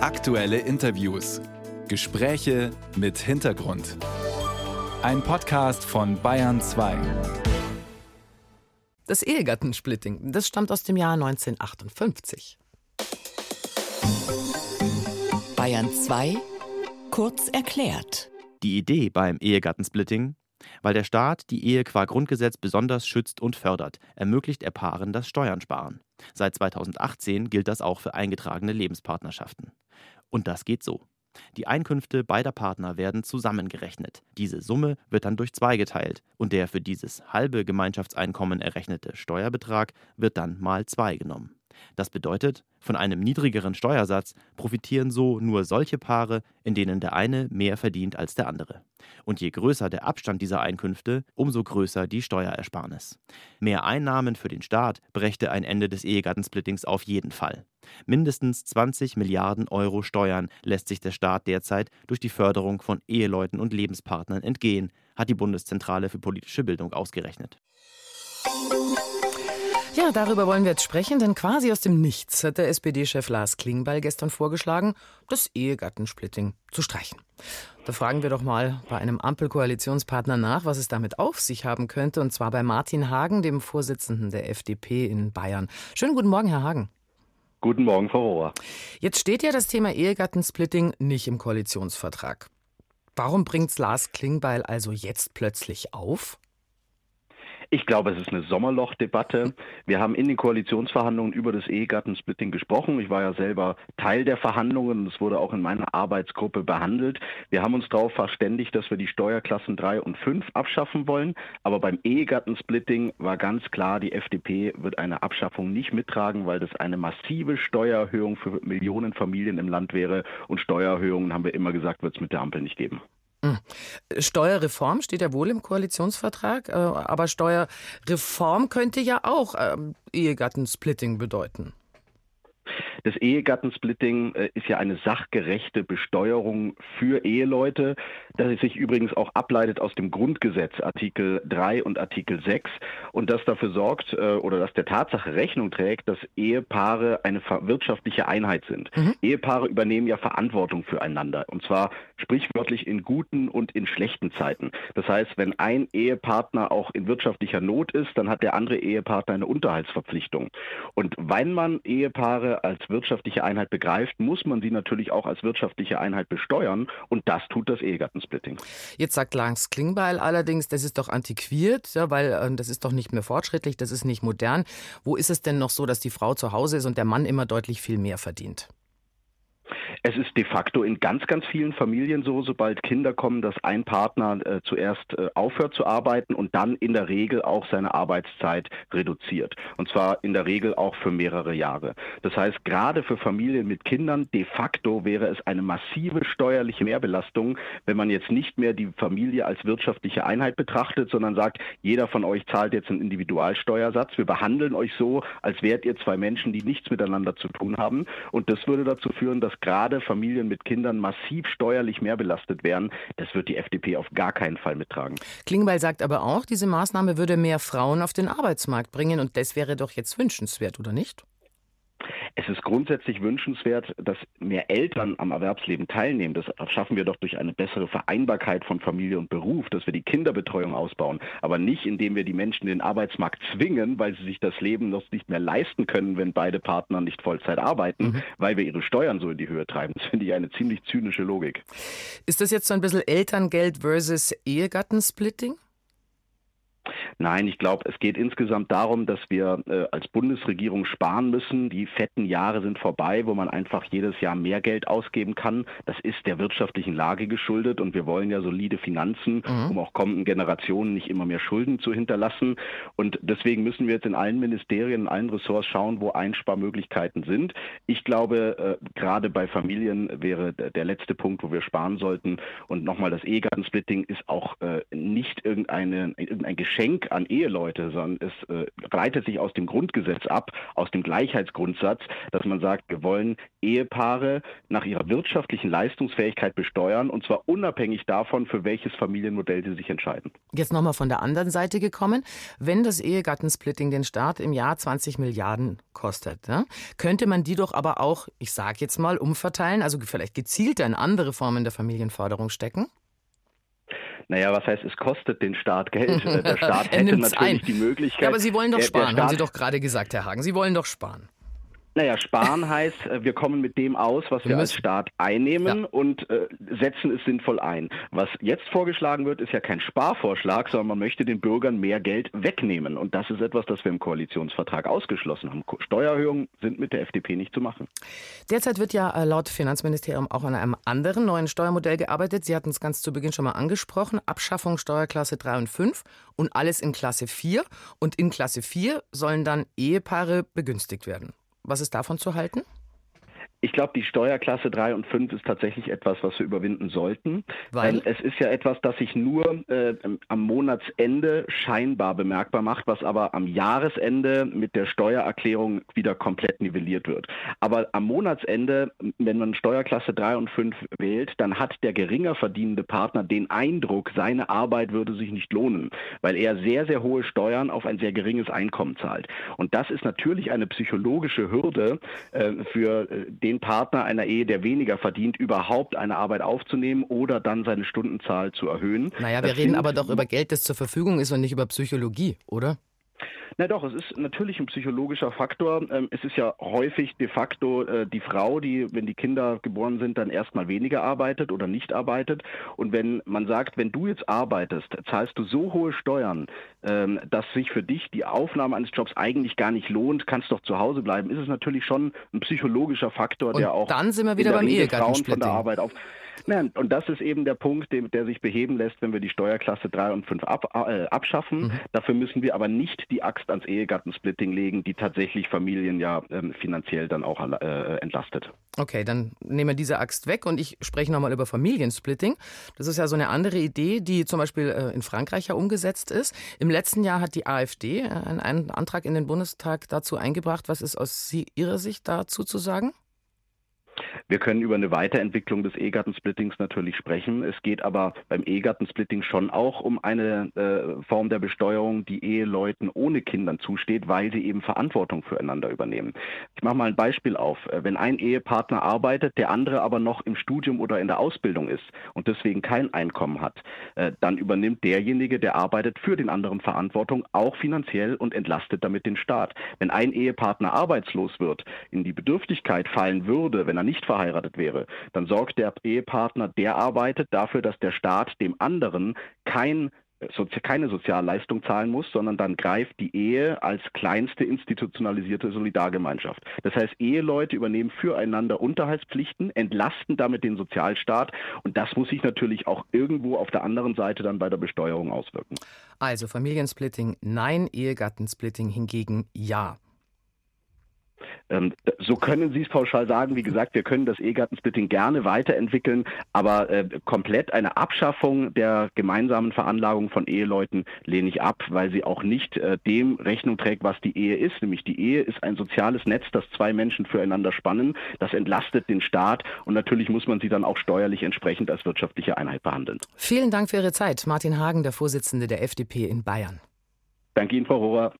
Aktuelle Interviews. Gespräche mit Hintergrund. Ein Podcast von Bayern 2. Das Ehegattensplitting, das stammt aus dem Jahr 1958. Bayern 2 kurz erklärt. Die Idee beim Ehegattensplitting weil der Staat die Ehe qua Grundgesetz besonders schützt und fördert, ermöglicht er Paaren das Steuern sparen. Seit 2018 gilt das auch für eingetragene Lebenspartnerschaften. Und das geht so. Die Einkünfte beider Partner werden zusammengerechnet. Diese Summe wird dann durch zwei geteilt und der für dieses halbe Gemeinschaftseinkommen errechnete Steuerbetrag wird dann mal zwei genommen. Das bedeutet, von einem niedrigeren Steuersatz profitieren so nur solche Paare, in denen der eine mehr verdient als der andere. Und je größer der Abstand dieser Einkünfte, umso größer die Steuerersparnis. Mehr Einnahmen für den Staat brächte ein Ende des Ehegattensplittings auf jeden Fall. Mindestens 20 Milliarden Euro Steuern lässt sich der Staat derzeit durch die Förderung von Eheleuten und Lebenspartnern entgehen, hat die Bundeszentrale für politische Bildung ausgerechnet. Ja, darüber wollen wir jetzt sprechen, denn quasi aus dem Nichts hat der SPD-Chef Lars Klingbeil gestern vorgeschlagen, das Ehegattensplitting zu streichen. Da fragen wir doch mal bei einem Ampelkoalitionspartner nach, was es damit auf sich haben könnte, und zwar bei Martin Hagen, dem Vorsitzenden der FDP in Bayern. Schönen guten Morgen, Herr Hagen. Guten Morgen, Frau Rohr. Jetzt steht ja das Thema Ehegattensplitting nicht im Koalitionsvertrag. Warum bringt Lars Klingbeil also jetzt plötzlich auf? Ich glaube, es ist eine Sommerlochdebatte. Wir haben in den Koalitionsverhandlungen über das Ehegattensplitting gesprochen. Ich war ja selber Teil der Verhandlungen es wurde auch in meiner Arbeitsgruppe behandelt. Wir haben uns darauf verständigt, dass wir die Steuerklassen 3 und 5 abschaffen wollen. Aber beim Ehegattensplitting war ganz klar, die FDP wird eine Abschaffung nicht mittragen, weil das eine massive Steuererhöhung für Millionen Familien im Land wäre. Und Steuererhöhungen, haben wir immer gesagt, wird es mit der Ampel nicht geben. Hm. Steuerreform steht ja wohl im Koalitionsvertrag, äh, aber Steuerreform könnte ja auch ähm, Ehegattensplitting bedeuten. Das Ehegattensplitting äh, ist ja eine sachgerechte Besteuerung für Eheleute, das sich übrigens auch ableitet aus dem Grundgesetz Artikel 3 und Artikel 6 und das dafür sorgt äh, oder das der Tatsache Rechnung trägt, dass Ehepaare eine wirtschaftliche Einheit sind. Mhm. Ehepaare übernehmen ja Verantwortung füreinander und zwar sprichwörtlich in guten und in schlechten Zeiten. Das heißt, wenn ein Ehepartner auch in wirtschaftlicher Not ist, dann hat der andere Ehepartner eine Unterhaltsverpflichtung. Und wenn man Ehepaare als wirtschaftliche Einheit begreift, muss man sie natürlich auch als wirtschaftliche Einheit besteuern und das tut das Ehegattensplitting. Jetzt sagt Lars Klingbeil allerdings, das ist doch antiquiert, ja, weil äh, das ist doch nicht mehr fortschrittlich, das ist nicht modern. Wo ist es denn noch so, dass die Frau zu Hause ist und der Mann immer deutlich viel mehr verdient? Es ist de facto in ganz, ganz vielen Familien so, sobald Kinder kommen, dass ein Partner äh, zuerst äh, aufhört zu arbeiten und dann in der Regel auch seine Arbeitszeit reduziert. Und zwar in der Regel auch für mehrere Jahre. Das heißt, gerade für Familien mit Kindern de facto wäre es eine massive steuerliche Mehrbelastung, wenn man jetzt nicht mehr die Familie als wirtschaftliche Einheit betrachtet, sondern sagt, jeder von euch zahlt jetzt einen Individualsteuersatz. Wir behandeln euch so, als wärt ihr zwei Menschen, die nichts miteinander zu tun haben. Und das würde dazu führen, dass gerade Familien mit Kindern massiv steuerlich mehr belastet werden. Das wird die FDP auf gar keinen Fall mittragen. Klingbeil sagt aber auch, diese Maßnahme würde mehr Frauen auf den Arbeitsmarkt bringen und das wäre doch jetzt wünschenswert, oder nicht? Es ist grundsätzlich wünschenswert, dass mehr Eltern am Erwerbsleben teilnehmen. Das schaffen wir doch durch eine bessere Vereinbarkeit von Familie und Beruf, dass wir die Kinderbetreuung ausbauen, aber nicht indem wir die Menschen in den Arbeitsmarkt zwingen, weil sie sich das Leben noch nicht mehr leisten können, wenn beide Partner nicht Vollzeit arbeiten, mhm. weil wir ihre Steuern so in die Höhe treiben. Das finde ich eine ziemlich zynische Logik. Ist das jetzt so ein bisschen Elterngeld versus Ehegattensplitting? Nein, ich glaube, es geht insgesamt darum, dass wir äh, als Bundesregierung sparen müssen. Die fetten Jahre sind vorbei, wo man einfach jedes Jahr mehr Geld ausgeben kann. Das ist der wirtschaftlichen Lage geschuldet und wir wollen ja solide Finanzen, mhm. um auch kommenden Generationen nicht immer mehr Schulden zu hinterlassen. Und deswegen müssen wir jetzt in allen Ministerien, in allen Ressorts schauen, wo Einsparmöglichkeiten sind. Ich glaube, äh, gerade bei Familien wäre der letzte Punkt, wo wir sparen sollten. Und nochmal, das Ehegattensplitting ist auch irgendeine, irgendein Geschenk an Eheleute, sondern es äh, leitet sich aus dem Grundgesetz ab, aus dem Gleichheitsgrundsatz, dass man sagt, wir wollen Ehepaare nach ihrer wirtschaftlichen Leistungsfähigkeit besteuern und zwar unabhängig davon, für welches Familienmodell sie sich entscheiden. Jetzt nochmal von der anderen Seite gekommen. Wenn das Ehegattensplitting den Staat im Jahr 20 Milliarden kostet, ja, könnte man die doch aber auch, ich sage jetzt mal, umverteilen, also vielleicht gezielter in andere Formen der Familienförderung stecken? Naja, was heißt, es kostet den Staat Geld? Der Staat hätte natürlich ein. die Möglichkeit. Ja, aber Sie wollen doch sparen, haben Sie doch gerade gesagt, Herr Hagen. Sie wollen doch sparen. Naja, sparen heißt, äh, wir kommen mit dem aus, was wir, wir als Staat einnehmen ja. und äh, setzen es sinnvoll ein. Was jetzt vorgeschlagen wird, ist ja kein Sparvorschlag, sondern man möchte den Bürgern mehr Geld wegnehmen. Und das ist etwas, das wir im Koalitionsvertrag ausgeschlossen haben. Steuererhöhungen sind mit der FDP nicht zu machen. Derzeit wird ja äh, laut Finanzministerium auch an einem anderen neuen Steuermodell gearbeitet. Sie hatten es ganz zu Beginn schon mal angesprochen. Abschaffung Steuerklasse 3 und 5 und alles in Klasse 4. Und in Klasse 4 sollen dann Ehepaare begünstigt werden. Was ist davon zu halten? Ich glaube, die Steuerklasse 3 und 5 ist tatsächlich etwas, was wir überwinden sollten. Weil es ist ja etwas, das sich nur äh, am Monatsende scheinbar bemerkbar macht, was aber am Jahresende mit der Steuererklärung wieder komplett nivelliert wird. Aber am Monatsende, wenn man Steuerklasse 3 und 5 wählt, dann hat der geringer verdienende Partner den Eindruck, seine Arbeit würde sich nicht lohnen, weil er sehr, sehr hohe Steuern auf ein sehr geringes Einkommen zahlt. Und das ist natürlich eine psychologische Hürde äh, für äh, den den Partner einer Ehe, der weniger verdient, überhaupt eine Arbeit aufzunehmen oder dann seine Stundenzahl zu erhöhen. Naja, wir das reden aber doch über Geld, das zur Verfügung ist und nicht über Psychologie, oder? Na doch, es ist natürlich ein psychologischer Faktor. Ähm, es ist ja häufig de facto äh, die Frau, die, wenn die Kinder geboren sind, dann erstmal weniger arbeitet oder nicht arbeitet. Und wenn man sagt, wenn du jetzt arbeitest, zahlst du so hohe Steuern, ähm, dass sich für dich die Aufnahme eines Jobs eigentlich gar nicht lohnt, kannst doch zu Hause bleiben, ist es natürlich schon ein psychologischer Faktor, Und der auch dann sind wir wieder beim Ehegattensplitting. von der Arbeit auf. Nein, und das ist eben der Punkt, der, der, sich beheben lässt, wenn wir die Steuerklasse 3 und 5 ab, äh, abschaffen. Mhm. Dafür müssen wir aber nicht die Axt ans Ehegattensplitting legen, die tatsächlich Familien ja ähm, finanziell dann auch äh, entlastet. Okay, dann nehmen wir diese Axt weg und ich spreche nochmal über Familiensplitting. Das ist ja so eine andere Idee, die zum Beispiel äh, in Frankreich ja umgesetzt ist. Im letzten Jahr hat die AfD äh, einen Antrag in den Bundestag dazu eingebracht. Was ist aus Ihrer Sicht dazu zu sagen? Wir können über eine Weiterentwicklung des Ehegattensplittings natürlich sprechen. Es geht aber beim Ehegattensplitting schon auch um eine äh, Form der Besteuerung, die Eheleuten ohne Kindern zusteht, weil sie eben Verantwortung füreinander übernehmen. Ich mache mal ein Beispiel auf. Äh, wenn ein Ehepartner arbeitet, der andere aber noch im Studium oder in der Ausbildung ist und deswegen kein Einkommen hat, äh, dann übernimmt derjenige, der arbeitet, für den anderen Verantwortung, auch finanziell und entlastet damit den Staat. Wenn ein Ehepartner arbeitslos wird, in die Bedürftigkeit fallen würde, wenn er nicht verheiratet wäre, dann sorgt der Ehepartner, der arbeitet, dafür, dass der Staat dem anderen kein keine Sozialleistung zahlen muss, sondern dann greift die Ehe als kleinste institutionalisierte Solidargemeinschaft. Das heißt, Eheleute übernehmen füreinander Unterhaltspflichten, entlasten damit den Sozialstaat und das muss sich natürlich auch irgendwo auf der anderen Seite dann bei der Besteuerung auswirken. Also Familiensplitting nein, Ehegattensplitting hingegen ja. Ähm, so können Sie es pauschal sagen. Wie gesagt, wir können das Ehegattensplitting gerne weiterentwickeln, aber äh, komplett eine Abschaffung der gemeinsamen Veranlagung von Eheleuten lehne ich ab, weil sie auch nicht äh, dem Rechnung trägt, was die Ehe ist. Nämlich die Ehe ist ein soziales Netz, das zwei Menschen füreinander spannen. Das entlastet den Staat und natürlich muss man sie dann auch steuerlich entsprechend als wirtschaftliche Einheit behandeln. Vielen Dank für Ihre Zeit. Martin Hagen, der Vorsitzende der FDP in Bayern. Danke Ihnen, Frau Rohrer.